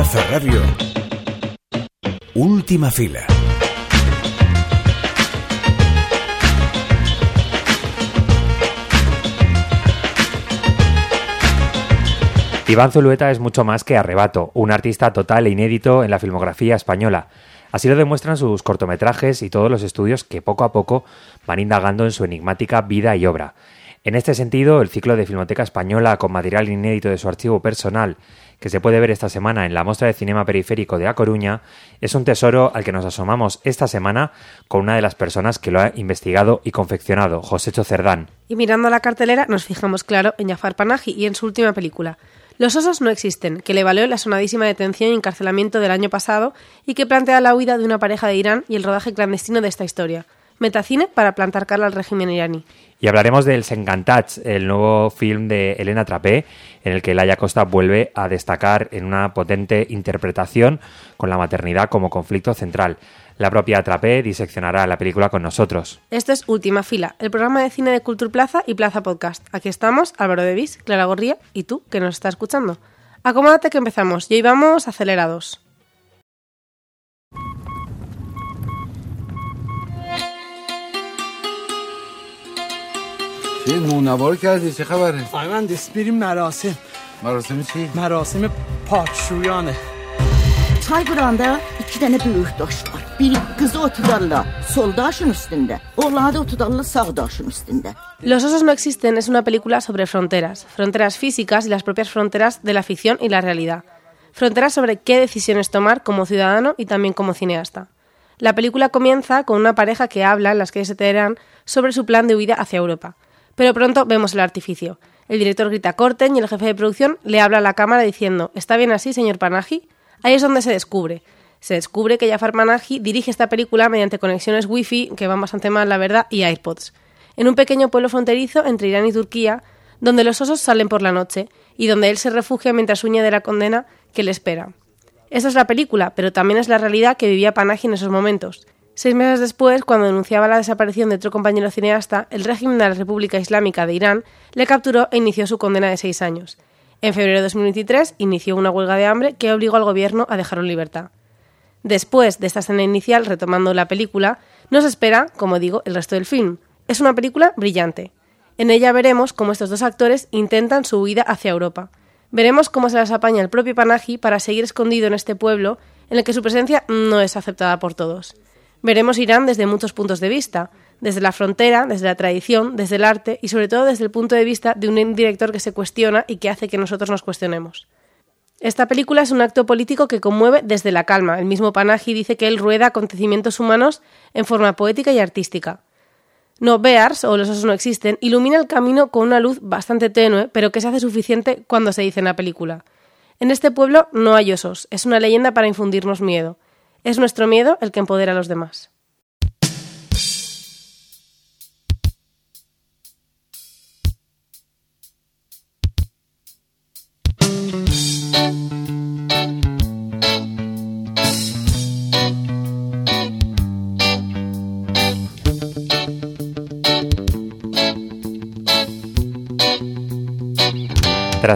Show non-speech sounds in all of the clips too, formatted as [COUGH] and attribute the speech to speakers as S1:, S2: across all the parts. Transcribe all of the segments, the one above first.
S1: Plaza Radio. Última fila.
S2: Iván Zulueta es mucho más que arrebato, un artista total e inédito en la filmografía española. Así lo demuestran sus cortometrajes y todos los estudios que poco a poco van indagando en su enigmática vida y obra. En este sentido, el ciclo de Filmoteca Española con material inédito de su archivo personal, que se puede ver esta semana en la Mostra de Cinema Periférico de A Coruña, es un tesoro al que nos asomamos esta semana con una de las personas que lo ha investigado y confeccionado, Josécho Cerdán.
S3: Y mirando la cartelera nos fijamos claro en Jafar Panahi y en su última película, los osos no existen, que le valió la sonadísima detención y encarcelamiento del año pasado y que plantea la huida de una pareja de Irán y el rodaje clandestino de esta historia. Metacine para plantar cara al régimen iraní.
S2: Y hablaremos del Senkantats, el nuevo film de Elena Trapé, en el que Laia Costa vuelve a destacar en una potente interpretación con la maternidad como conflicto central. La propia Trapé diseccionará la película con nosotros.
S3: Esto es Última Fila, el programa de cine de Cultura Plaza y Plaza Podcast. Aquí estamos, Álvaro Devis, Clara Gorría y tú, que nos estás escuchando. Acomódate que empezamos, y vamos acelerados.
S4: Çayburanda iki tane büyük daş var. Biri kızı otudarla sol daşın üstünde. Oğlanı da otudarla sağ daşın üstünde.
S3: Los osos no existen es una película sobre fronteras, fronteras físicas y las propias fronteras de la ficción y la realidad. Fronteras sobre qué decisiones tomar como ciudadano y también como cineasta. La película comienza con una pareja que habla en las calles de Teherán sobre su plan de huida hacia Europa. Pero pronto vemos el artificio. El director grita corten y el jefe de producción le habla a la cámara diciendo ¿Está bien así, señor Panaji? Ahí es donde se descubre. Se descubre que Jafar Panahi dirige esta película mediante conexiones Wi-Fi, que van bastante mal, la verdad, y AirPods. En un pequeño pueblo fronterizo entre Irán y Turquía, donde los osos salen por la noche y donde él se refugia mientras huye de la condena que le espera. Esa es la película, pero también es la realidad que vivía Panahi en esos momentos. Seis meses después, cuando denunciaba la desaparición de otro compañero cineasta, el régimen de la República Islámica de Irán le capturó e inició su condena de seis años. En febrero de 2023 inició una huelga de hambre que obligó al gobierno a dejarlo en libertad. Después de esta escena inicial, retomando la película, nos espera, como digo, el resto del film. Es una película brillante. En ella veremos cómo estos dos actores intentan su huida hacia Europa. Veremos cómo se las apaña el propio Panaji para seguir escondido en este pueblo en el que su presencia no es aceptada por todos. Veremos Irán desde muchos puntos de vista, desde la frontera, desde la tradición, desde el arte y sobre todo desde el punto de vista de un director que se cuestiona y que hace que nosotros nos cuestionemos. Esta película es un acto político que conmueve desde la calma. El mismo Panahi dice que él rueda acontecimientos humanos en forma poética y artística. No Bears, o los osos no existen, ilumina el camino con una luz bastante tenue, pero que se hace suficiente cuando se dice en la película. En este pueblo no hay osos, es una leyenda para infundirnos miedo. Es nuestro miedo el que empodera a los demás.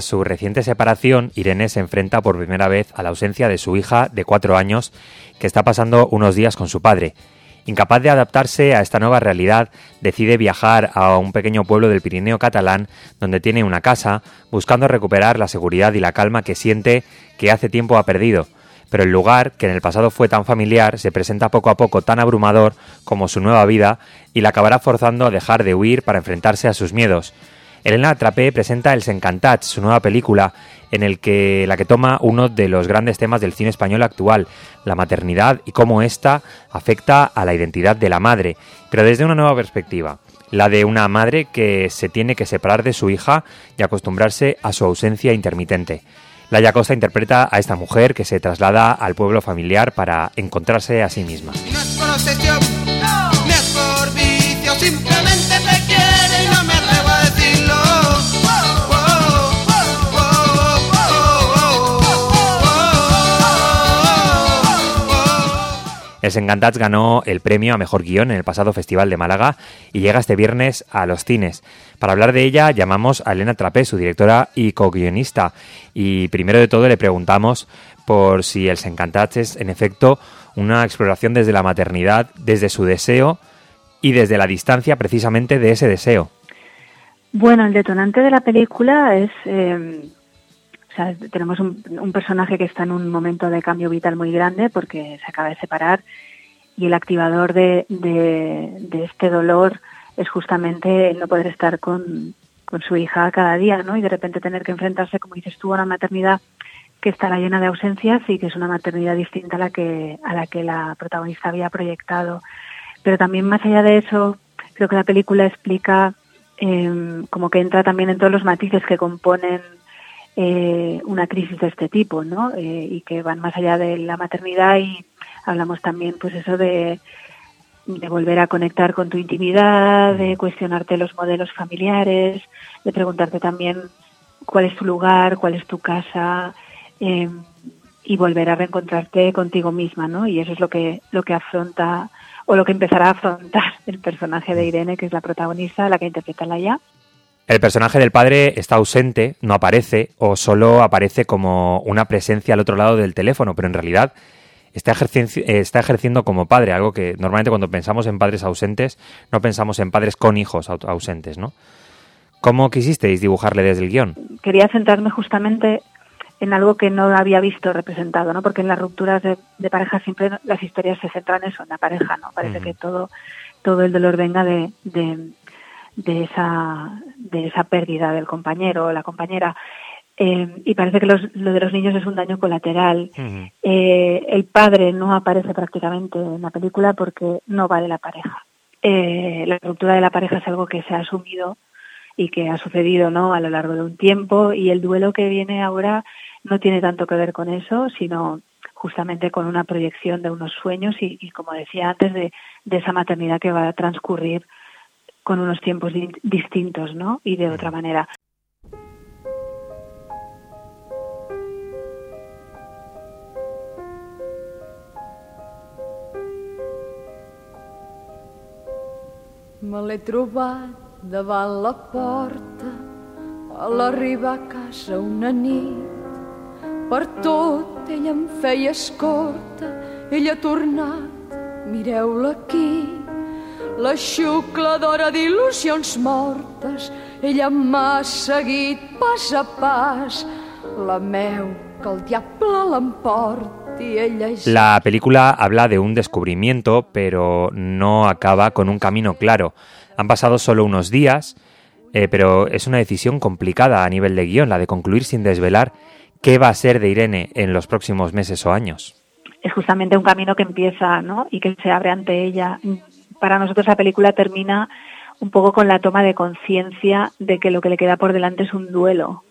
S2: Su reciente separación, Irene se enfrenta por primera vez a la ausencia de su hija de cuatro años, que está pasando unos días con su padre. Incapaz de adaptarse a esta nueva realidad, decide viajar a un pequeño pueblo del Pirineo catalán, donde tiene una casa, buscando recuperar la seguridad y la calma que siente que hace tiempo ha perdido. Pero el lugar, que en el pasado fue tan familiar, se presenta poco a poco tan abrumador como su nueva vida y la acabará forzando a dejar de huir para enfrentarse a sus miedos. Elena Trapé presenta El Sencantats, su nueva película, en el que la que toma uno de los grandes temas del cine español actual, la maternidad y cómo ésta afecta a la identidad de la madre, pero desde una nueva perspectiva, la de una madre que se tiene que separar de su hija y acostumbrarse a su ausencia intermitente. La Costa interpreta a esta mujer que se traslada al pueblo familiar para encontrarse a sí misma. El Encantats ganó el premio a Mejor Guión en el pasado Festival de Málaga y llega este viernes a los cines. Para hablar de ella llamamos a Elena Trapé, su directora y co-guionista. Y primero de todo le preguntamos por si el Sencantats es, en efecto, una exploración desde la maternidad, desde su deseo y desde la distancia precisamente de ese deseo.
S1: Bueno, el detonante de la película es... Eh, o sea, tenemos un, personaje que está en un momento de cambio vital muy grande porque se acaba de separar y el activador de, de, este dolor es justamente el no poder estar con, con, su hija cada día, ¿no? Y de repente tener que enfrentarse, como dices tú, a una maternidad que estará llena de ausencias y que es una maternidad distinta a la que, a la, que la protagonista había proyectado. Pero también más allá de eso, creo que la película explica eh, como que entra también en todos los matices que componen eh, una crisis de este tipo, ¿no? Eh, y que van más allá de la maternidad y hablamos también, pues eso de, de volver a conectar con tu intimidad, de cuestionarte los modelos familiares, de preguntarte también cuál es tu lugar, cuál es tu casa eh, y volver a reencontrarte contigo misma, ¿no? Y eso es lo que lo que afronta o lo que empezará a afrontar el personaje de Irene, que es la protagonista, la que interpreta ya.
S2: El personaje del padre está ausente, no aparece o solo aparece como una presencia al otro lado del teléfono, pero en realidad está ejerciendo, está ejerciendo como padre, algo que normalmente cuando pensamos en padres ausentes no pensamos en padres con hijos ausentes, ¿no? ¿Cómo quisisteis dibujarle desde el guion?
S1: Quería centrarme justamente en algo que no había visto representado, ¿no? Porque en las rupturas de, pareja siempre las historias se centran en eso, en la pareja, ¿no? Parece que todo, todo el dolor venga de, de, esa, de esa pérdida del compañero o la compañera. Eh, y parece que los, lo de los niños es un daño colateral. Eh, el padre no aparece prácticamente en la película porque no va de la pareja. Eh, la ruptura de la pareja es algo que se ha asumido y que ha sucedido ¿no? a lo largo de un tiempo y el duelo que viene ahora no tiene tanto que ver con eso, sino justamente con una proyección de unos sueños y, como decía antes, de, de, esa maternidad que va a transcurrir con unos tiempos distintos ¿no? y de otra manera.
S5: Me l'he trobat davant la porta a l'arribar a casa una nit. Per tot ella em feia escorta, ella ha tornat, mireu-la aquí. La xucladora d'il·lusions mortes, ella m'ha seguit pas a pas. La meu, que el diable l'emporta
S2: La película habla de un descubrimiento, pero no acaba con un camino claro. Han pasado solo unos días, eh, pero es una decisión complicada a nivel de guion, la de concluir sin desvelar qué va a ser de Irene en los próximos meses o años.
S1: Es justamente un camino que empieza ¿no? y que se abre ante ella. Para nosotros la película termina un poco con la toma de conciencia de que lo que le queda por delante es un duelo.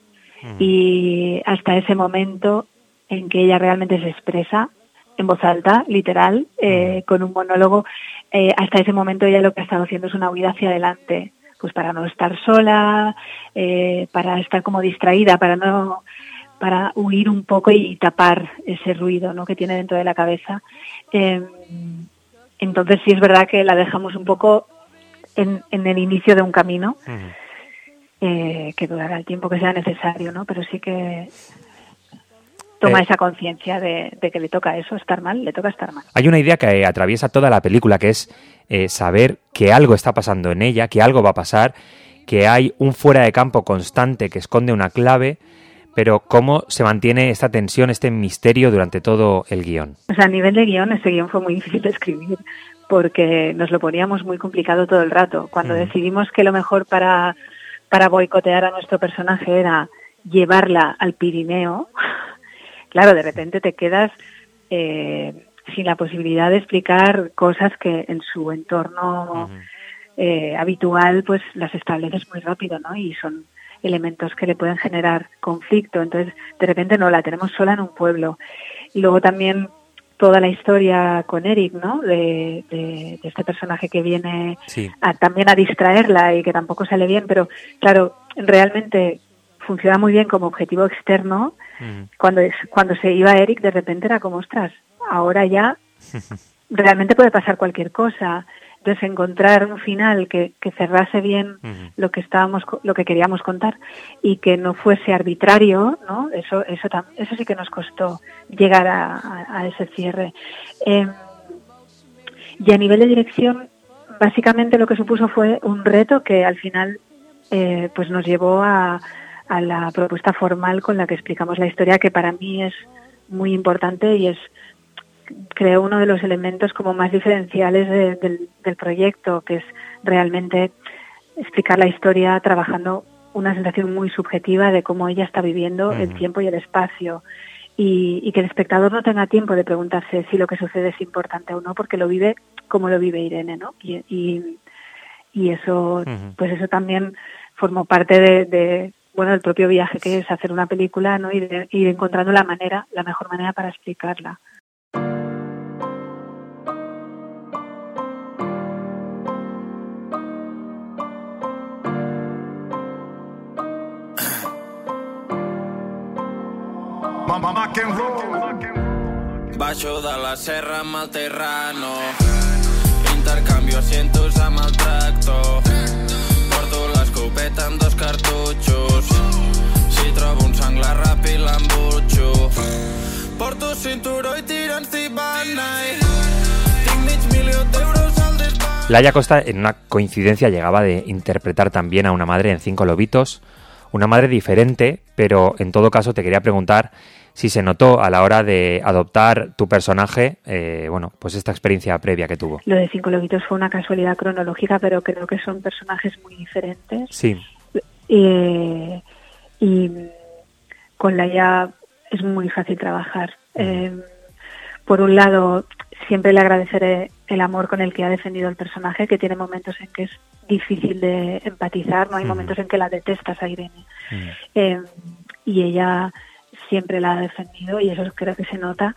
S1: Y hasta ese momento en que ella realmente se expresa en voz alta, literal, eh, con un monólogo. Eh, hasta ese momento ella lo que ha estado haciendo es una huida hacia adelante, pues para no estar sola, eh, para estar como distraída, para no para huir un poco y tapar ese ruido ¿no? que tiene dentro de la cabeza. Em, entonces sí es verdad que la dejamos un poco en, en el inicio de un camino, que durará el tiempo que sea necesario, ¿no? Pero sí que toma eh, esa conciencia de, que le toca eso, estar mal, le toca estar mal.
S2: Hay una idea que atraviesa toda la película, que es eh, saber que algo está pasando en ella, que algo va a pasar, que hay un fuera de campo constante que esconde una clave, pero cómo se mantiene esta tensión, este misterio durante todo el guion.
S1: O sea, a nivel de guion, este guion fue muy difícil de escribir porque nos lo poníamos muy complicado todo el rato. Cuando decidimos que lo mejor para, para boicotear a nuestro personaje era llevarla al Pirineo, [LAUGHS] claro, de repente te quedas eh, sin la posibilidad de explicar cosas que en su entorno eh, habitual pues las estableces muy rápido, ¿no? Y son elementos que le pueden generar conflicto. Entonces, de repente no, la tenemos sola en un pueblo. Y luego también toda la historia con Eric, ¿no? De, este personaje que viene también a distraerla y que tampoco sale bien, pero claro, realmente funciona muy bien como objetivo externo. Mm. Cuando, es, cuando se iba Eric, de repente era como, ostras, ahora ya [LAUGHS] realmente puede pasar cualquier cosa. Desencontrar un final que, que cerrase bien lo que estábamos lo que queríamos contar y que no fuese arbitrario no eso eso eso sí que nos costó llegar a, ese cierre. Em, y a nivel de dirección básicamente lo que supuso fue un reto que al final eh, pues nos llevó a, a la propuesta formal con la que explicamos la historia que para mí es muy importante y es creo uno de los elementos como más diferenciales del, proyecto, que es realmente explicar la historia trabajando una sensación muy subjetiva de cómo ella está viviendo el tiempo y el espacio. Y, que el espectador no tenga tiempo de preguntarse si lo que sucede es importante o no, porque lo vive como lo vive Irene, ¿no? Y, y, eso, pues eso también formó parte de, bueno, del propio viaje que es hacer una película, ¿no? Y de ir encontrando la manera, la mejor manera para explicarla.
S6: La serra Si al
S2: Laia Costa en una coincidencia llegaba de interpretar también a una madre en Cinco Lobitos. Una madre diferente, pero en todo caso te quería preguntar si se notó a la hora de adoptar tu personaje, eh, bueno, pues esta experiencia previa que tuvo.
S1: Lo de Cinco Lobitos fue una casualidad cronológica, pero creo que son personajes muy diferentes.
S2: Sí.
S1: Eh, y con Laia es muy fácil trabajar. Eh, por un lado, siempre le agradeceré el amor con el que ha defendido el personaje, que tiene momentos en que es difícil de empatizar, no hay momentos en que la detestas a Irene. y ella siempre la ha defendido y eso creo que se nota.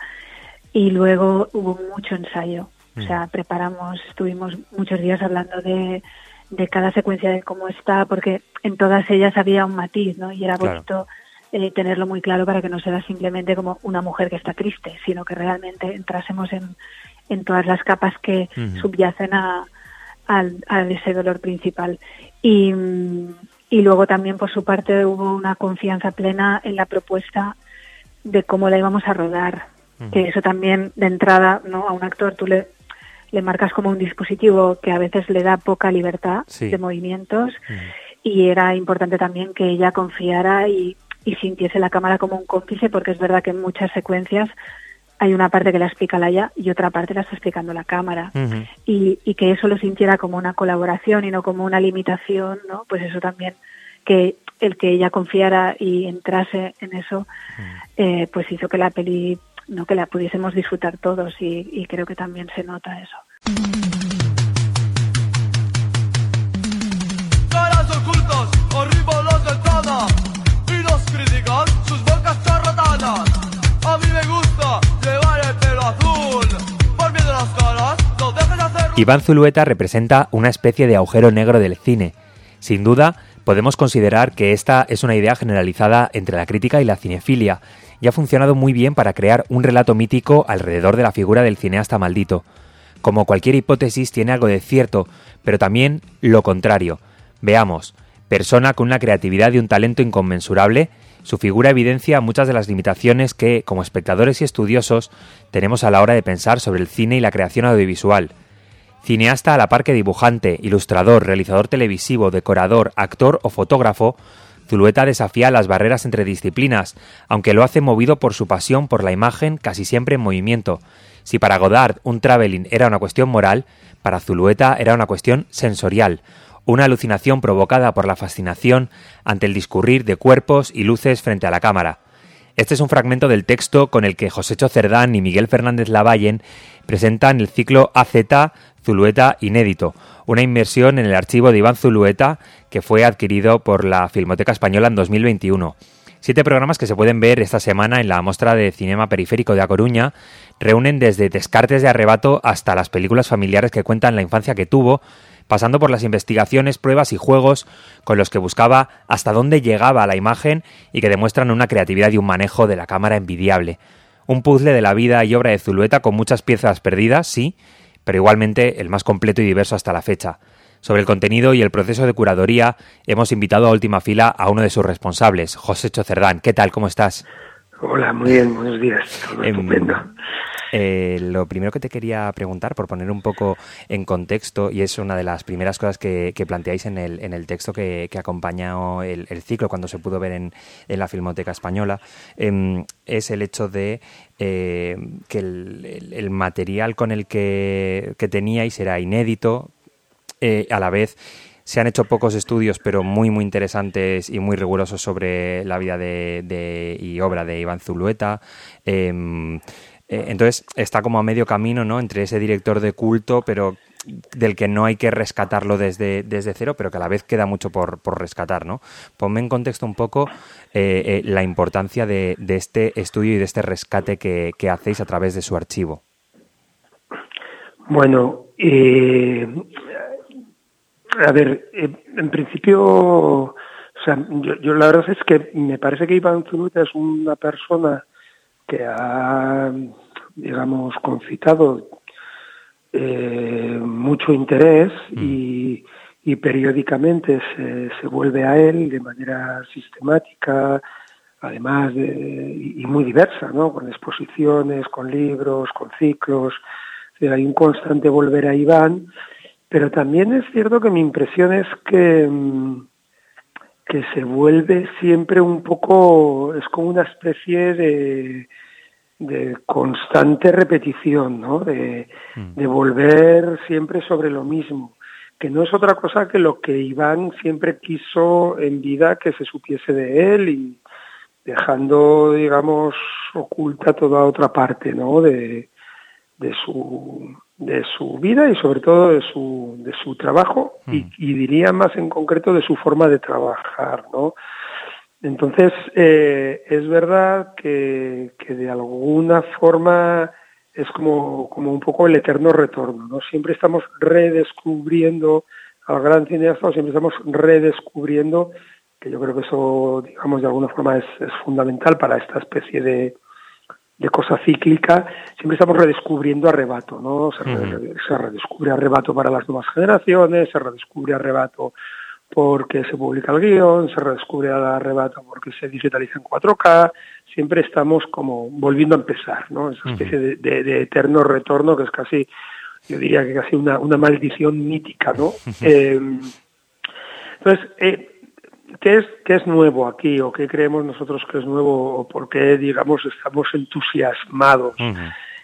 S1: Y luego hubo mucho ensayo. O sea, mm. preparamos, estuvimos muchos días hablando de, de cada secuencia de cómo está, porque en todas ellas había un matiz, ¿no? Y era bonito eh, tenerlo muy claro para que no sea simplemente como una mujer que está triste, sino que realmente entrásemos en, en todas las capas que subyacen a, a, ese dolor principal. Y, y luego también por su parte hubo una confianza plena en la propuesta de cómo la íbamos a rodar. Que eso también de entrada, ¿no? A un actor tú le, le marcas como un dispositivo que a veces le da poca libertad de movimientos y era importante también que ella confiara y, y sintiese la cámara como un cómplice porque es verdad que en muchas secuencias hay una parte que la explica Laia y otra parte la está explicando la cámara. y, y, que eso lo sintiera como una colaboración y no como una limitación, ¿no? Pues eso también, que el que ella confiara y entrase en eso, eh, pues hizo que la peli, no que la pudiésemos disfrutar todos y, y creo que también se nota eso.
S7: Caras ocultos, horribles de todo, y los critican sus bocas charlatanas. A mí me gusta llevar el pelo azul, por miedo a las caras, no dejes de hacerlo.
S2: Iván Zulueta representa una especie de agujero negro del cine. Sin duda, podemos considerar que esta es una idea generalizada entre la crítica y la cinefilia, y ha funcionado muy bien para crear un relato mítico alrededor de la figura del cineasta maldito. Como cualquier hipótesis tiene algo de cierto, pero también lo contrario. Veamos, persona con una creatividad y un talento inconmensurable, su figura evidencia muchas de las limitaciones que, como espectadores y estudiosos, tenemos a la hora de pensar sobre el cine y la creación audiovisual. Cineasta a la par que dibujante, ilustrador, realizador televisivo, decorador, actor o fotógrafo, Zulueta desafía las barreras entre disciplinas, aunque lo hace movido por su pasión por la imagen casi siempre en movimiento. Si para Godard un traveling era una cuestión moral, para Zulueta era una cuestión sensorial, una alucinación provocada por la fascinación ante el discurrir de cuerpos y luces frente a la cámara. Este es un fragmento del texto con el que Josécho Cerdán y Miguel Fernández Lavallen presentan el ciclo AZ Zulueta Inédito, una inmersión en el archivo de Iván Zulueta que fue adquirido por la Filmoteca Española en 2021. Siete programas que se pueden ver esta semana en la Mostra de Cinema Periférico de A Coruña reúnen desde Descartes de Arrebato hasta las películas familiares que cuentan la infancia que tuvo, pasando por las investigaciones, pruebas y juegos con los que buscaba hasta dónde llegaba la imagen y que demuestran una creatividad y un manejo de la cámara envidiable. Un puzzle de la vida y obra de Zulueta con muchas piezas perdidas, sí, pero igualmente el más completo y diverso hasta la fecha. Sobre el contenido y el proceso de curaduría, hemos invitado a última fila a uno de sus responsables, José Chocerdán. ¿Qué tal? ¿Cómo estás?
S8: Hola, muy bien, buenos días. Todo
S2: Em,
S8: estupendo.
S2: Eh, lo primero que te quería preguntar, por poner un poco en contexto, y es una de las primeras cosas que, que planteáis en el, en el texto que, que acompaña el, el ciclo cuando se pudo ver en, en la Filmoteca Española, em, es el hecho de eh, que el, el- el material con el que, que teníais era inédito, eh, a la vez se han hecho pocos estudios, pero muy, muy interesantes y muy rigurosos sobre la vida de, y obra de Iván Zulueta. Em, eh, entonces está como a medio camino, ¿no? Entre ese director de culto, pero del que no hay que rescatarlo desde, desde cero, pero que a la vez queda mucho por, por rescatar, ¿no? Ponme en contexto un poco eh, eh, la importancia de, de este estudio y de este rescate que, que hacéis a través de su archivo.
S8: Bueno, a ver, eh, en principio, o sea, yo, yo la verdad es que me parece que Iván Zulueta es una persona que ha, digamos, concitado eh, mucho interés y, y periódicamente se, se vuelve a él de manera sistemática, además de, y y muy diversa, ¿no? Con exposiciones, con libros, con ciclos. O sea, hay un constante volver a Iván, pero también es cierto que mi impresión es que, mm, que se vuelve siempre un poco, es como una especie de, de constante repetición, ¿no? De, de volver siempre sobre lo mismo, que no es otra cosa que lo que Iván siempre quiso en vida que se supiese de él y dejando, digamos, oculta toda otra parte, ¿no? De, de su de su vida y sobre todo de su de su trabajo y, y diría más en concreto de su forma de trabajar, ¿no? Entonces, eh, es verdad que, que de alguna forma es como, como un poco el eterno retorno, ¿no? Siempre estamos redescubriendo al gran cineasta, o siempre estamos redescubriendo, que yo creo que eso, digamos, de alguna forma es, es fundamental para esta especie de, de cosa cíclica, siempre estamos redescubriendo Arrebato, ¿no? Se, re- se redescubre Arrebato para las nuevas generaciones, se redescubre Arrebato porque se publica el guion, se redescubre Arrebato porque se digitaliza en 4K, siempre estamos como volviendo a empezar, ¿no? Esa especie de, de- de eterno retorno que es casi, yo diría que casi una, una maldición mítica, ¿no? Eh, entonces, eh, ¿qué, es, ¿qué es nuevo aquí o qué creemos nosotros que es nuevo o por qué, digamos, estamos entusiasmados?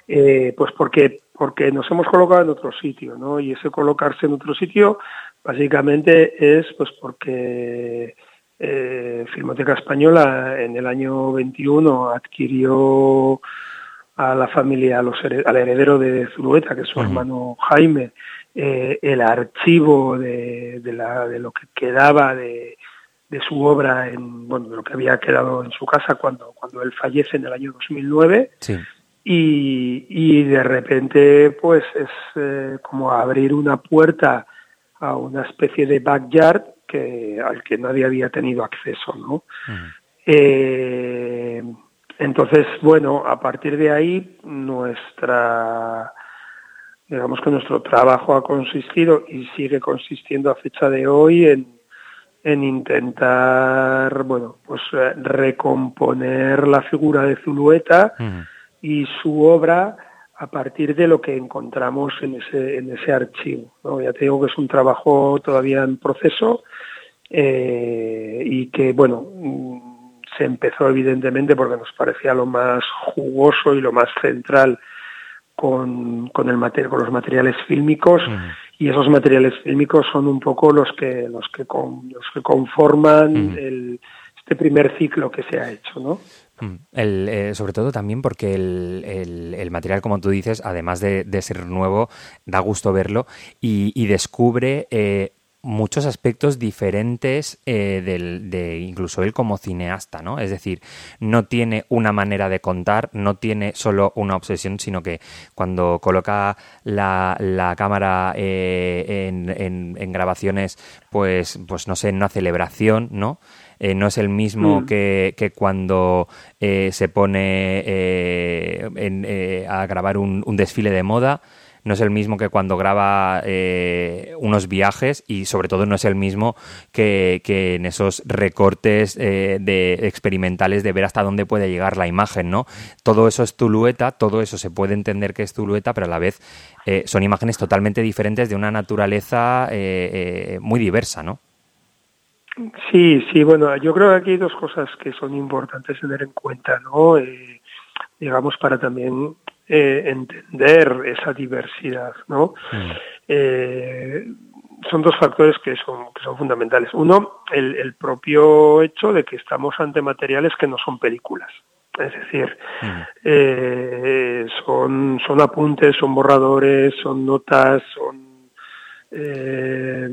S8: Eh, pues porque, porque nos hemos colocado en otro sitio, ¿no? Y ese colocarse en otro sitio básicamente es pues porque eh, Filmoteca Española en el año 21 adquirió a la familia, a los al heredero de Zulueta, que es su hermano Jaime, eh, el archivo de, de, la, de lo que quedaba de, de su obra, en, bueno, de lo que había quedado en su casa cuando, cuando él fallece en el año 2009
S2: Sí.
S8: y, y de repente pues es eh, como abrir una puerta a una especie de backyard que al que nadie había tenido acceso no Eh, entonces bueno a partir de ahí nuestra digamos que nuestro trabajo ha consistido y sigue consistiendo a fecha de hoy en en intentar bueno pues eh, recomponer la figura de Zulueta y su obra a partir de lo que encontramos en ese, en ese archivo. ¿no? Ya te digo que es un trabajo todavía en proceso eh, y que, bueno, mm, se empezó evidentemente porque nos parecía lo más jugoso y lo más central con, con, el con los materiales fílmicos y esos materiales fílmicos son un poco los que, los que, con, los que conforman el, este primer ciclo que se ha hecho, ¿no?
S2: Mm. El, eh, sobre todo también porque el, el, el, material, como tú dices, además de, de, ser nuevo, da gusto verlo y, y descubre eh, muchos aspectos diferentes eh, del, de incluso él como cineasta, ¿no? Es decir, no tiene una manera de contar, no tiene solo una obsesión, sino que cuando coloca la, la cámara eh, en, en, en, grabaciones, pues, pues no sé, en una celebración, ¿no? Eh, no es el mismo mm. que, que, cuando eh, se pone eh, en, a grabar un, un, desfile de moda. No es el mismo que cuando graba eh, unos viajes y sobre todo no es el mismo que, que en esos recortes eh, de experimentales de ver hasta dónde puede llegar la imagen, ¿no? Todo eso es Tulueta, todo eso se puede entender que es Tulueta, pero a la vez eh, son imágenes totalmente diferentes de una naturaleza muy diversa, ¿no?
S8: Sí, sí, bueno, yo creo que aquí hay dos cosas que son importantes tener en cuenta, ¿no? digamos, para también eh, entender esa diversidad, ¿no?
S2: Mm.
S8: Eh, son dos factores que son, que son fundamentales. Uno, el, el, propio hecho de que estamos ante materiales que no son películas. Es decir,
S2: mm.
S8: eh, son, son apuntes, son borradores, son notas, son eh,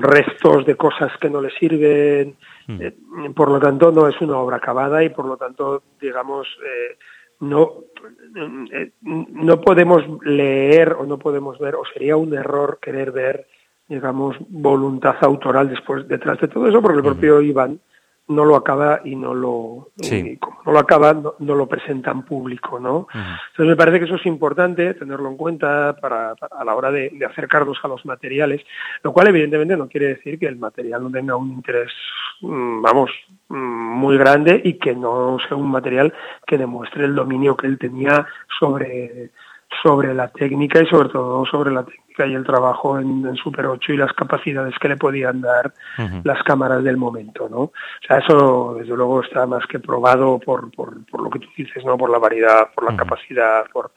S8: restos de cosas que no le sirven.
S2: Mm.
S8: Eh, por lo tanto, no es una obra acabada y por lo tanto, digamos, eh, no, eh, no podemos leer o no podemos ver, o sería un error querer ver, digamos, voluntad autoral después detrás de todo eso, porque el propio Iván no lo acaba y no lo
S2: Sí.
S8: y como no lo acaba no, no lo presenta en público no entonces me parece que eso es importante tenerlo en cuenta para, para- a la hora de, de acercarnos a los materiales lo cual evidentemente no quiere decir que el material no tenga un interés mm, vamos mm, muy grande y que no sea un material que demuestre el dominio que él tenía sobre sobre la técnica y sobre todo sobre la técnica y el trabajo en, en Super 8 y las capacidades que le podían dar las cámaras del momento, ¿no? O sea, eso desde luego está más que probado por, por, por lo que tú dices, ¿no? Por la variedad, por la capacidad, por,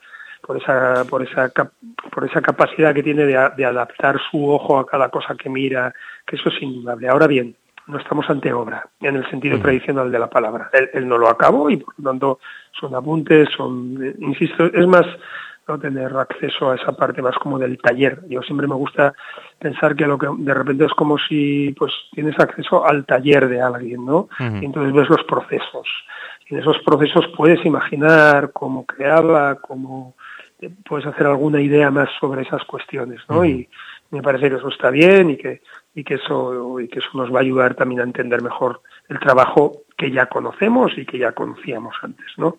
S8: por esa, por esa, cap- por esa capacidad que tiene de, de adaptar su ojo a cada cosa que mira, que eso es indudable. Ahora bien, no estamos ante obra, en el sentido tradicional de la palabra. Él, él no lo acabó y por lo tanto son apuntes, son, eh, insisto, es más no tener acceso a esa parte más como del taller. Yo siempre me gusta pensar que lo que de repente es como si pues tienes acceso al taller de alguien, ¿no? Y entonces ves los procesos. Y en esos procesos puedes imaginar cómo creaba, cómo puedes hacer alguna idea más sobre esas cuestiones, ¿no? Y me parece que eso está bien y que y que eso y que eso nos va a ayudar también a entender mejor el trabajo que ya conocemos y que ya conocíamos antes, ¿no?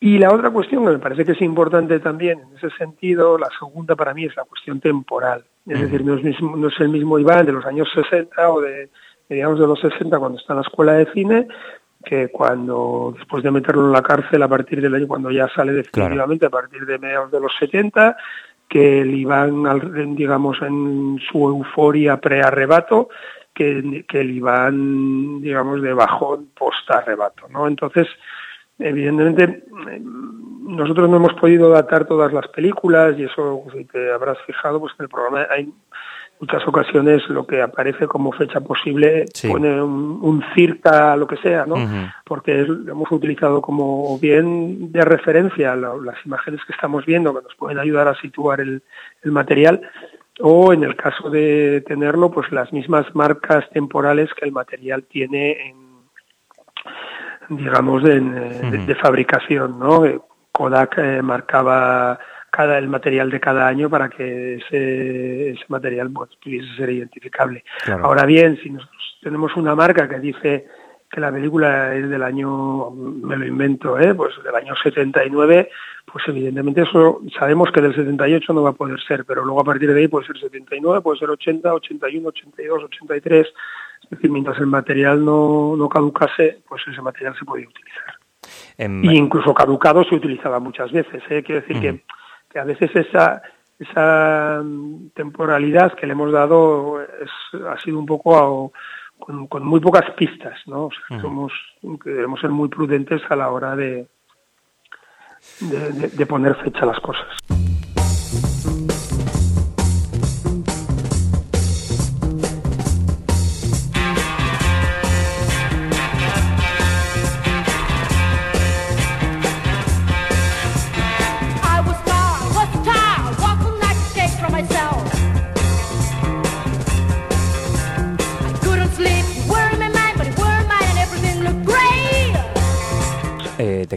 S8: Y la otra cuestión que me parece que es importante también en ese sentido, la segunda para mí es la cuestión temporal. Es decir, no es, mismo- no es el mismo Iván de los años 60 o de digamos de los 60 cuando está en la escuela de cine que cuando después de meterlo en la cárcel a partir del año cuando ya sale definitivamente a partir de mediados de los 70 que el Iván digamos en su euforia pre-arrebato que, que el Iván digamos de bajón post-arrebato ¿no? entonces evidentemente nosotros no hemos podido datar todas las películas y eso si te habrás fijado pues en el programa hay muchas ocasiones lo que aparece como fecha posible
S2: Sí.
S8: pone un, un circa lo que sea no porque es- lo hemos utilizado como bien de referencia la- las imágenes que estamos viendo que nos pueden ayudar a situar el, el material o en el caso de tenerlo pues las mismas marcas temporales que el material tiene en digamos de, de- fabricación no Eh, Kodak eh, marcaba cada el material de cada año para que ese, ese material pues, pudiese ser identificable
S2: Claro.
S8: ahora bien si nosotros tenemos una marca que dice que la película es del año, me lo invento, ¿eh? pues del año 79, pues evidentemente eso sabemos que del 78 no va a poder ser, pero luego a partir de ahí puede ser 79, puede ser 80, 81, 82, 83, es decir, mientras el material no, no caducase, pues ese material se podía utilizar.
S2: Em,
S8: Y incluso caducado se utilizaba muchas veces, ¿eh? quiero decir que, que a veces esa esa mm, temporalidad que le hemos dado es, ha sido un poco a- con, con muy pocas pistas, ¿no? O sea, que
S2: Ujú.
S8: somos, debemos ser muy prudentes a la hora de, de, de- de poner fecha a las cosas.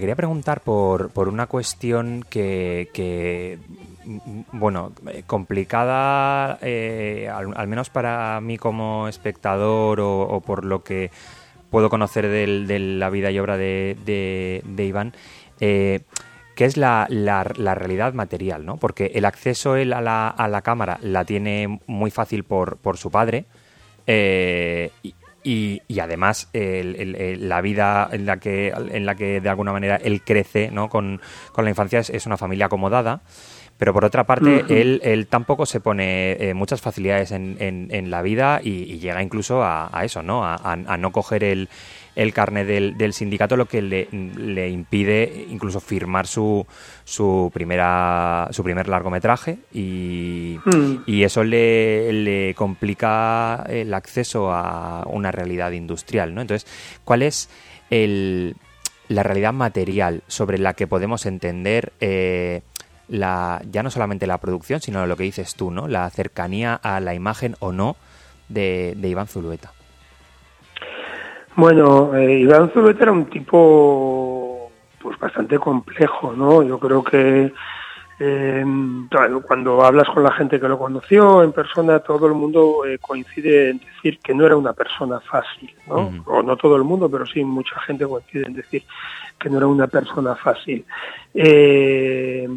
S2: Quería preguntar por, por una cuestión que, mm, bueno, complicada, eh, al, menos para mí como espectador o, por lo que puedo conocer de la vida y obra de, Iván, eh, que es la, la, realidad material, ¿no? Porque el acceso él a la, a la cámara la tiene muy fácil por, por su padre eh, y, y además el- el- el- la vida en la que en la que de alguna manera él crece ¿no? con, con la infancia es, es una familia acomodada pero por otra parte él, él tampoco se pone eh, muchas facilidades en, en- en la vida y, y llega incluso a, a eso no a, a- a no coger el, el carnet del, del sindicato lo que le, le impide incluso firmar su, su primera su primer largometraje y,
S8: Mm.
S2: y eso le, le complica el acceso a una realidad industrial, ¿no? Entonces, ¿cuál es el, la realidad material sobre la que podemos entender eh, la, ya no solamente la producción, sino lo que dices tú, ¿no? La cercanía a la imagen o no de, de Iván Zulueta.
S8: Bueno, eh, Iván Zulueta era un tipo pues bastante complejo, ¿no? Yo creo que eh, cuando hablas con la gente que lo conoció en persona, todo el mundo eh, coincide en decir que no era una persona fácil, ¿no? O no todo el mundo, pero sí mucha gente coincide en decir que no era una persona fácil. Eh,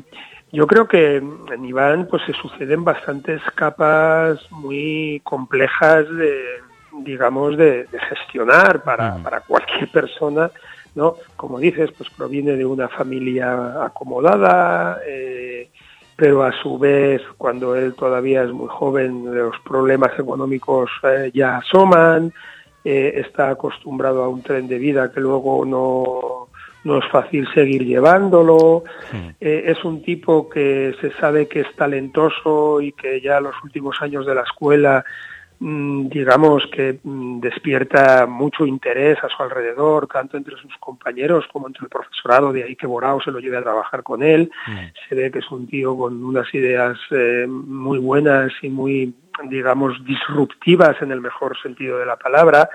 S8: yo creo que en Iván pues se suceden bastantes capas muy complejas de digamos de, de gestionar para, para cualquier persona no como dices pues proviene de una familia acomodada eh, pero a su vez cuando él todavía es muy joven los problemas económicos eh, ya asoman eh, está acostumbrado a un tren de vida que luego no no es fácil seguir llevándolo. Eh, es un tipo que se sabe que es talentoso y que ya los últimos años de la escuela, mm, digamos que mm, despierta mucho interés a su alrededor, tanto entre sus compañeros como entre el profesorado, de ahí que Borao se lo lleve a trabajar con él. Se ve que es un tío con unas ideas eh, muy buenas y muy, digamos, disruptivas en el mejor sentido de la palabra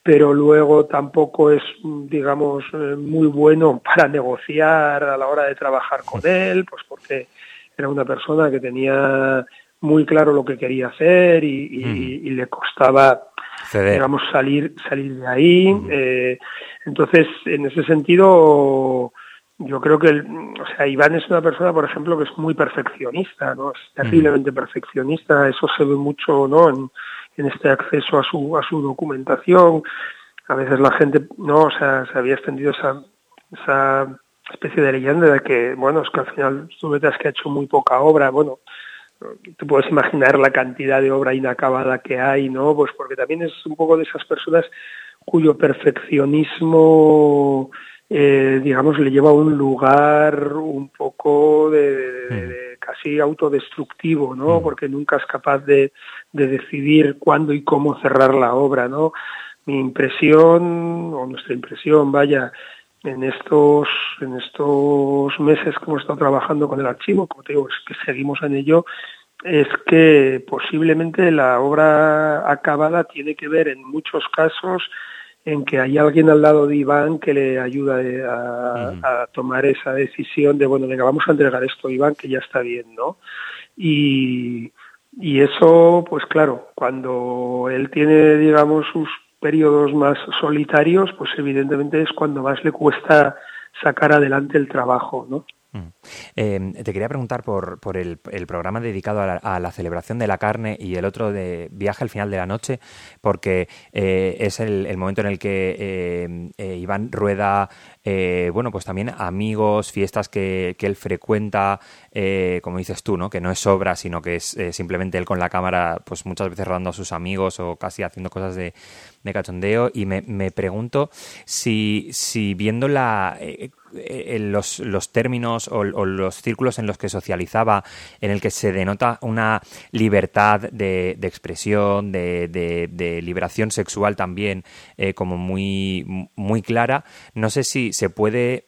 S8: pero luego tampoco es, digamos, eh, muy bueno [LAUGHS] para negociar a la hora de trabajar con él, pues porque era una persona que tenía muy claro lo que quería hacer y, y- y le costaba,
S2: Ceder.
S8: digamos, salir, salir de ahí. Eh, entonces, en ese sentido, yo creo que, el- o sea, Iván es una persona, por ejemplo, que es muy perfeccionista, ¿no? Es terriblemente perfeccionista, eso se ve mucho, ¿no? En, en este acceso a su, a su documentación. A veces la gente, no, o sea, se había extendido esa, esa especie de leyenda de que, bueno, es que al final Zubeta es que ha hecho muy poca obra, bueno, tú puedes imaginar la cantidad de obra inacabada que hay, ¿no? Pues porque también es un poco de esas personas cuyo perfeccionismo, eh, digamos, le lleva a un lugar un poco de, de- de casi autodestructivo, ¿no? Porque nunca es capaz de, de decidir cuándo y cómo cerrar la obra, ¿no? Mi impresión, o nuestra impresión, vaya, en estos en estos meses que hemos estado trabajando con el archivo, como te digo, es que seguimos en ello, es que posiblemente la obra acabada tiene que ver en muchos casos en que hay alguien al lado de Iván que le ayuda a, a tomar esa decisión de, bueno, venga, vamos a entregar esto a Iván, que ya está bien, ¿no? Y, y eso, pues claro, cuando él tiene, digamos, sus periodos más solitarios, pues evidentemente es cuando más le cuesta sacar adelante el trabajo, ¿no?
S2: Eh, te quería preguntar por, por el, programa dedicado a la, celebración de la carne y el otro de Viaje al final de la noche, porque eh, es el, momento en el que eh, eh, Iván rueda, eh, bueno, pues también amigos, fiestas que, que él frecuenta, como dices tú, ¿no? Que no es obra, sino que es simplemente él con la cámara, pues muchas veces rodando a sus amigos o casi haciendo cosas de, de cachondeo. Y me, me pregunto si, si viendo la, los, los términos o, los círculos en los que socializaba, en el que se denota una libertad de, de expresión, de, de- de liberación sexual también, eh, como muy, muy clara, no sé si se puede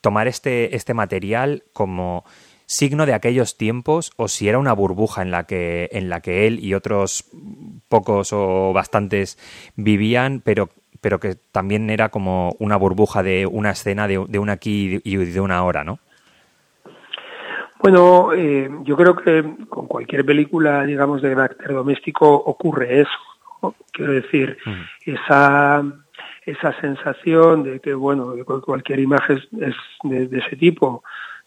S2: tomar este, este material como signo de aquellos tiempos o si era una burbuja en la que en la que él y otros pocos o bastantes vivían pero pero que también era como una burbuja de una escena de, de un aquí y de una hora no
S8: Bueno, eh, yo creo que con cualquier película, digamos, de carácter doméstico ocurre eso. ¿no? Quiero decir, esa esa sensación de que, bueno, cualquier imagen es de, de ese tipo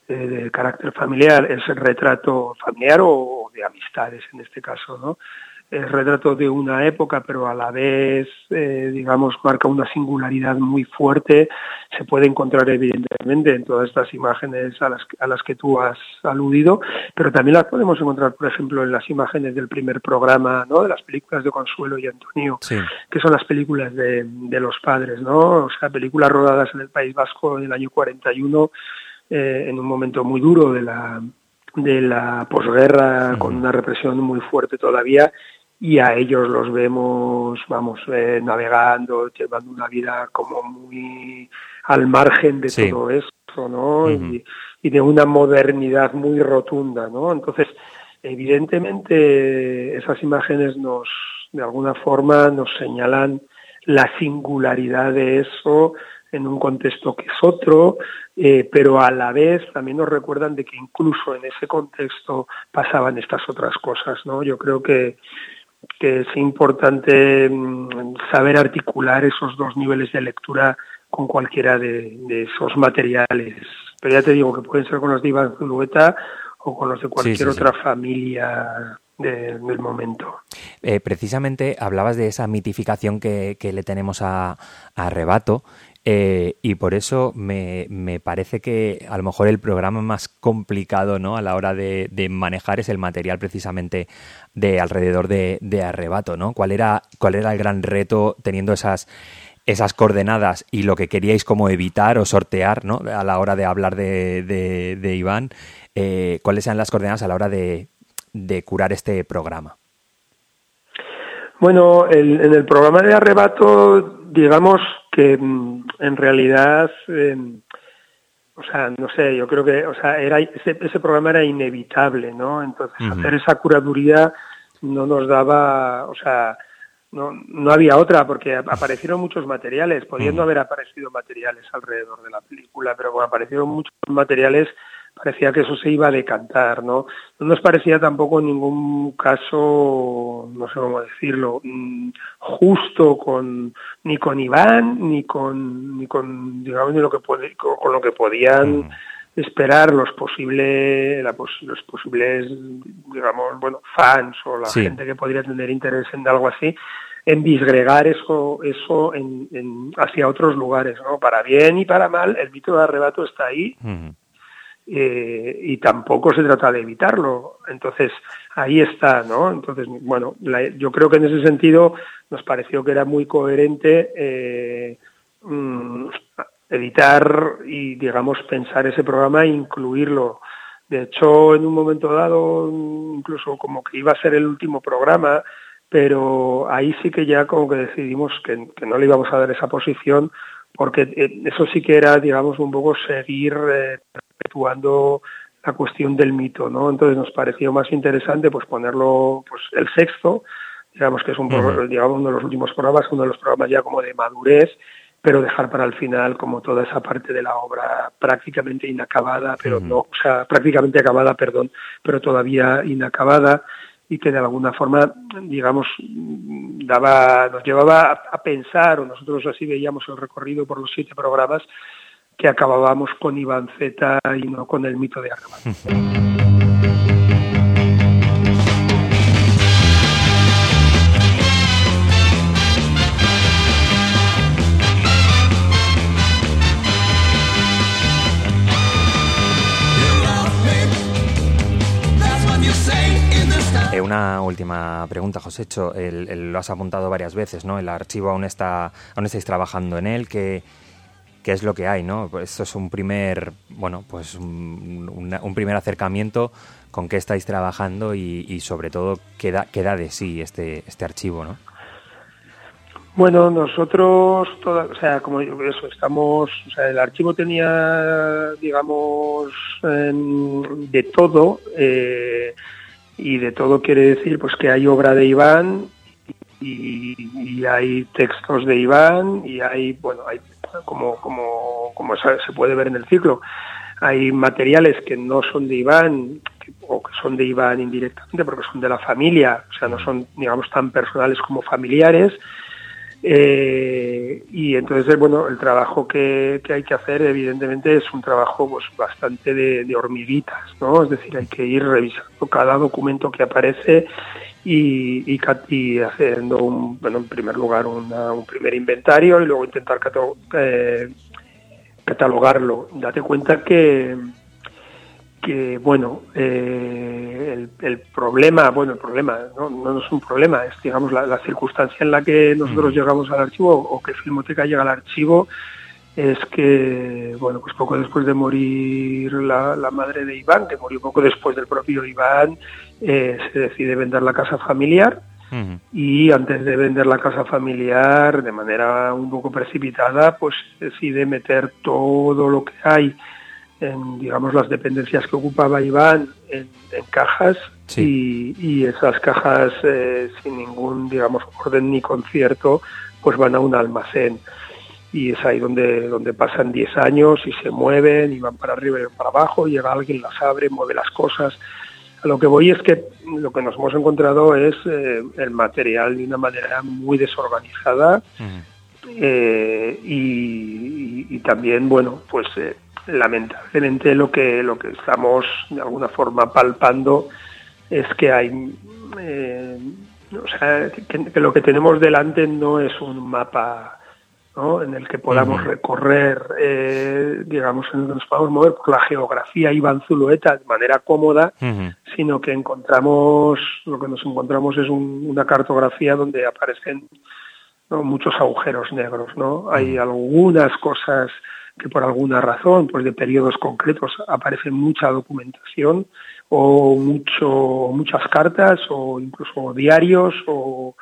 S8: de carácter familiar, es el retrato familiar o de amistades en este caso, ¿no? Es retrato de una época, pero a la vez, eh, digamos, marca una singularidad muy fuerte. Se puede encontrar evidentemente en todas estas imágenes a las, a las que tú has aludido, pero también las podemos encontrar, por ejemplo, en las imágenes del primer programa, ¿no? De las películas de Consuelo y Antonio,
S2: Sí.
S8: que son las películas de, de los padres, ¿no? O sea, películas rodadas en el País Vasco en el año 41, eh, en un momento muy duro de la de la posguerra, con una represión muy fuerte todavía, y a ellos los vemos, vamos, eh, navegando, llevando una vida como muy al margen de
S2: Sí.
S8: todo esto, ¿no? y, y de una modernidad muy rotunda, ¿no? Entonces, evidentemente esas imágenes nos, de alguna forma, nos señalan la singularidad de eso en un contexto que es otro, eh, pero a la vez también nos recuerdan de que incluso en ese contexto pasaban estas otras cosas, ¿no? Yo creo que, que es importante mm, saber articular esos dos niveles de lectura con cualquiera de, de esos materiales. Pero ya te digo que pueden ser con los de Iván Zulueta o con los de cualquier
S2: sí, sí.
S8: otra familia de- del momento.
S2: Eh, precisamente hablabas de esa mitificación que, que le tenemos a, a Arrebato eh, y por eso me, me parece que a lo mejor el programa más complicado ¿no? a la hora de, de manejar es el material precisamente de alrededor de, de Arrebato. ¿no? ¿Cuál, era, ¿Cuál era el gran reto teniendo esas, esas coordenadas y lo que queríais como evitar o sortear ¿no? a la hora de hablar de, de- Iván? Eh, ¿Cuáles eran las coordenadas a la hora de, curar este programa?
S8: Bueno, en el programa de arrebato, digamos que mm, en realidad, eh, o sea, no sé, yo creo que, o sea, era ese, ese programa era inevitable, ¿no? Entonces, hacer esa curaduría no nos daba, o sea, no, no había otra, porque ap- aparecieron muchos materiales, podían no haber aparecido materiales alrededor de la película, pero como aparecieron muchos materiales, parecía que eso se iba a decantar, ¿no? No nos parecía tampoco en ningún caso, no sé cómo decirlo, mm, justo con ni con Iván ni con ni con digamos ni lo que puede- con, lo que podían esperar los posibles los posibles digamos bueno fans o la
S2: Sí.
S8: gente que podría tener interés en algo así en disgregar eso eso en, en- hacia otros lugares no para bien y para mal el mito de arrebato está ahí
S2: Ujú.
S8: Eh, y tampoco se trata de evitarlo. Entonces, ahí está, ¿no? Entonces, bueno, la- yo creo que en ese sentido nos pareció que era muy coherente eh, mm, editar y, digamos, pensar ese programa e incluirlo. De hecho, en un momento dado, incluso como que iba a ser el último programa, pero ahí sí que ya como que decidimos que, no le íbamos a dar esa posición porque eh, eso sí que era, digamos, un poco seguir eh, perpetuando la cuestión del mito, ¿no? Entonces nos pareció más interesante pues ponerlo pues el sexto, digamos que es un digamos uno de los últimos programas, uno de los programas ya como de madurez, pero dejar para el final como toda esa parte de la obra prácticamente inacabada, pero no, o sea, prácticamente acabada, perdón, pero todavía inacabada y que de alguna forma, digamos, daba, nos llevaba a, a pensar, o nosotros así veíamos el recorrido por los siete programas, que acabábamos con Iván Z y no con el mito de Arrebato.
S2: Eh, una última pregunta, el- lo has apuntado varias veces, ¿no? El archivo aún está, aún estáis trabajando en él. ¿Qué, qué es lo que hay, no? Pues esto es un primer, bueno, pues un, un primer acercamiento con qué estáis trabajando y, y sobre todo qué da, qué da de sí este, este archivo, ¿no?
S8: Bueno, nosotros, o sea, como eso, estamos, o sea, el archivo tenía, digamos, em, de todo, eh, y de todo quiere decir, pues, que hay obra de Iván y, y hay textos de Iván y hay, bueno, hay como, como, como se puede ver en el ciclo, hay materiales que no son de Iván o que son de Iván indirectamente porque son de la familia, o sea, no son, digamos, tan personales como familiares Eh, y entonces, bueno, el trabajo que, que hay que hacer, evidentemente, es un trabajo pues, bastante de, de hormiguitas, ¿no? Es decir, hay que ir revisando cada documento que aparece y, y, haciendo, un, bueno, en primer lugar, una- un primer inventario y luego intentar eh, catalogarlo. Date cuenta que, que bueno, eh, el, el problema, bueno, el problema, ¿no? no es un problema, es digamos la, la circunstancia en la que nosotros llegamos al archivo o que Filmoteca llega al archivo es que, bueno, pues poco después de morir la, la madre de Iván, que murió poco después del propio Iván, eh, se decide vender la casa familiar y antes de vender la casa familiar de manera un poco precipitada, pues decide meter todo lo que hay en, digamos, las dependencias que ocupaba Iván en, en cajas
S2: Sí.
S8: y, y esas cajas eh, sin ningún, digamos, orden ni concierto, pues van a un almacén. Y es ahí donde, donde pasan 10 años y se mueven y van para arriba y van para abajo, llega alguien, las abre, mueve las cosas. A lo que voy es que lo que nos hemos encontrado es eh, el material de una manera muy desorganizada eh, y, y- y también bueno pues eh, lamentablemente lo que lo que estamos de alguna forma palpando es que hay o sea que, que lo que tenemos delante no es un mapa ¿no? en el que podamos recorrer eh, digamos en el que nos podamos mover por la geografía Iván Zulueta de manera cómoda sino que encontramos, lo que nos encontramos es un- una cartografía donde aparecen ¿no? muchos agujeros negros, ¿no? Hay algunas cosas que por alguna razón, pues de periodos concretos, aparece mucha documentación o mucho, muchas cartas o incluso diarios o-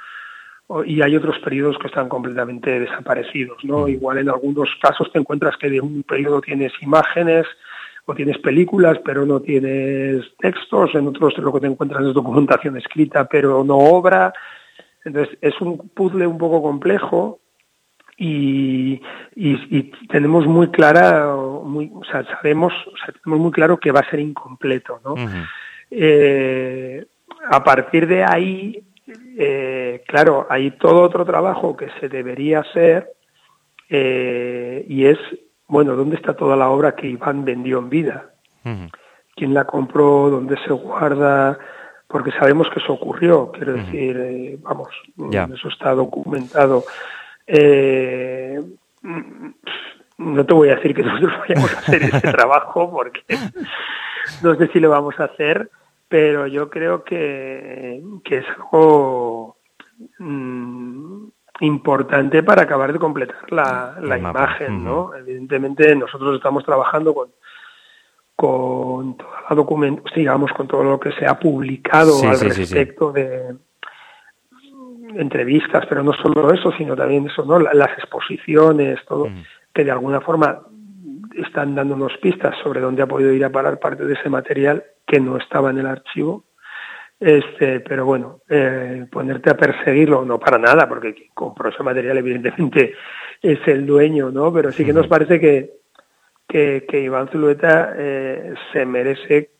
S8: y hay otros periodos que están completamente desaparecidos, ¿no? Igual en algunos casos te encuentras que de un periodo tienes imágenes o tienes películas pero no tienes textos, en otros lo que te encuentras es documentación escrita pero no obra. Entonces es un puzzle un poco complejo y, y- y tenemos muy clara, muy, o sea, sabemos, o sea, tenemos muy claro que va a ser incompleto, ¿no? Eh, a partir de ahí, eh, claro, hay todo otro trabajo que se debería hacer eh, y es, bueno, ¿dónde está toda la obra que Iván vendió en vida? Quién la compró, dónde se guarda, porque sabemos que eso ocurrió, quiero decir, eh, vamos, eso está documentado. No te voy a decir que [LAUGHS] nosotros vayamos a hacer ese [LAUGHS] trabajo, porque no sé si lo vamos a hacer, pero yo creo que, que es algo mm, importante para acabar de completar la, la imagen, ¿no? Evidentemente nosotros estamos trabajando con con toda la documento, digamos, con todo lo que se ha publicado
S2: Sí,
S8: al
S2: sí, sí, sí.
S8: respecto de entrevistas, pero no solo eso, sino también eso, ¿no? La- Las exposiciones, todo, que de alguna forma están dándonos pistas sobre dónde ha podido ir a parar parte de ese material que no estaba en el archivo. Este, pero bueno, eh, ponerte a perseguirlo, no para nada, porque quien compró ese material evidentemente [LAUGHS] es el dueño, ¿no? Pero sí que nos parece que, que, que Iván Zulueta eh, se merece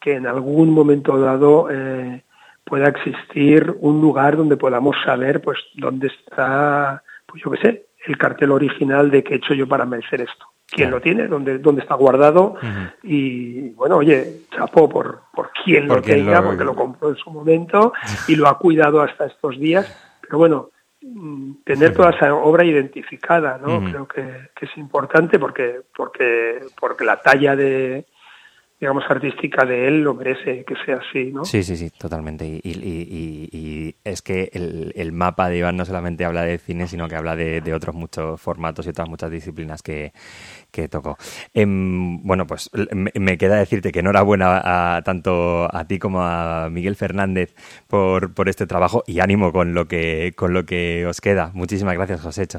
S8: que en algún momento dado eh, pueda existir un lugar donde podamos saber pues dónde está, pues yo qué sé, el cartel original de qué he hecho yo para merecer esto. ¿Quién lo tiene? ¿Dónde, dónde está guardado? Y bueno, oye, chapó por, por quien
S2: Por
S8: lo
S2: quien
S8: tenga,
S2: lo-
S8: porque lo compró en su momento [LAUGHS] y lo ha cuidado hasta estos días. Pero bueno, mm, tener toda esa obra identificada, ¿no? Creo que, que es importante porque, porque, porque la talla de, digamos, artística de él lo merece que sea así, ¿no?
S2: Sí, sí, sí, totalmente. Y, y- y- y es que el, el mapa de Iván no solamente habla de cine, sino que habla de, de otros muchos formatos y otras muchas disciplinas que, que tocó. Em, bueno, pues me, me queda decirte que enhorabuena a, tanto a ti como a Miguel Fernández por, por este trabajo y ánimo con lo que, con lo que os queda. Muchísimas gracias, Josécho.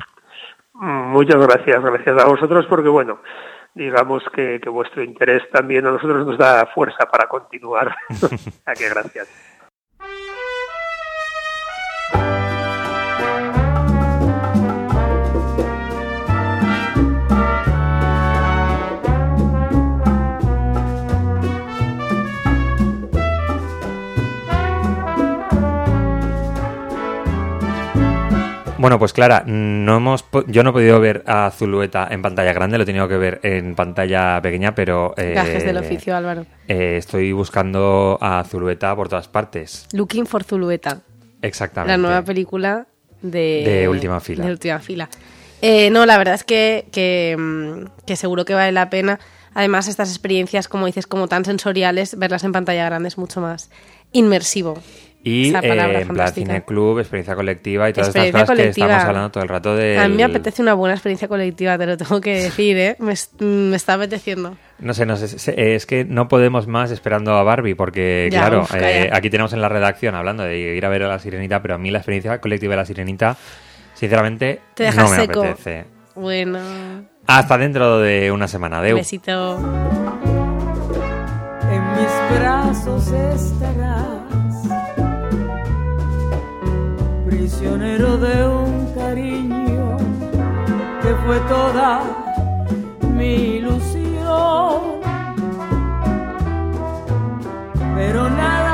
S8: Mm, Muchas gracias, gracias a vosotros porque bueno, digamos que, que vuestro interés también a nosotros nos da fuerza para continuar. [LAUGHS] a que gracias.
S2: Bueno, pues Clara, no hemos, yo no he podido ver a Zulueta en pantalla grande, lo he tenido que ver en pantalla pequeña, pero eh,
S3: Gajes del oficio, Álvaro.
S2: eh, estoy buscando a Zulueta por todas partes.
S3: Looking for Zulueta.
S2: Exactamente.
S3: La nueva película de...
S2: De Última Fila.
S3: De última fila. Eh, no, la verdad es que, que, mm, que seguro que vale la pena. Además, estas experiencias, como dices, como tan sensoriales, verlas en pantalla grande es mucho más inmersivo.
S2: Y eh, en plan cine club, experiencia colectiva y todas estas cosas
S3: colectiva.
S2: que estamos hablando todo el rato de.
S3: A mí me apetece una buena experiencia colectiva, te lo tengo que decir, ¿eh? Me, me está apeteciendo.
S2: No sé, no sé, es que no podemos más esperando a Barbie, porque
S3: Ya,
S2: claro,
S3: uf,
S2: eh, aquí tenemos en la redacción hablando de ir a ver a la sirenita, pero a mí la experiencia colectiva de la sirenita, sinceramente,
S3: Te
S2: no me
S3: seco.
S2: apetece.
S3: Bueno,
S2: Hasta dentro de una semana, Deu.
S3: besito.
S9: en mis brazos estarás, prisionero de un cariño que fue toda mi ilusión, pero nada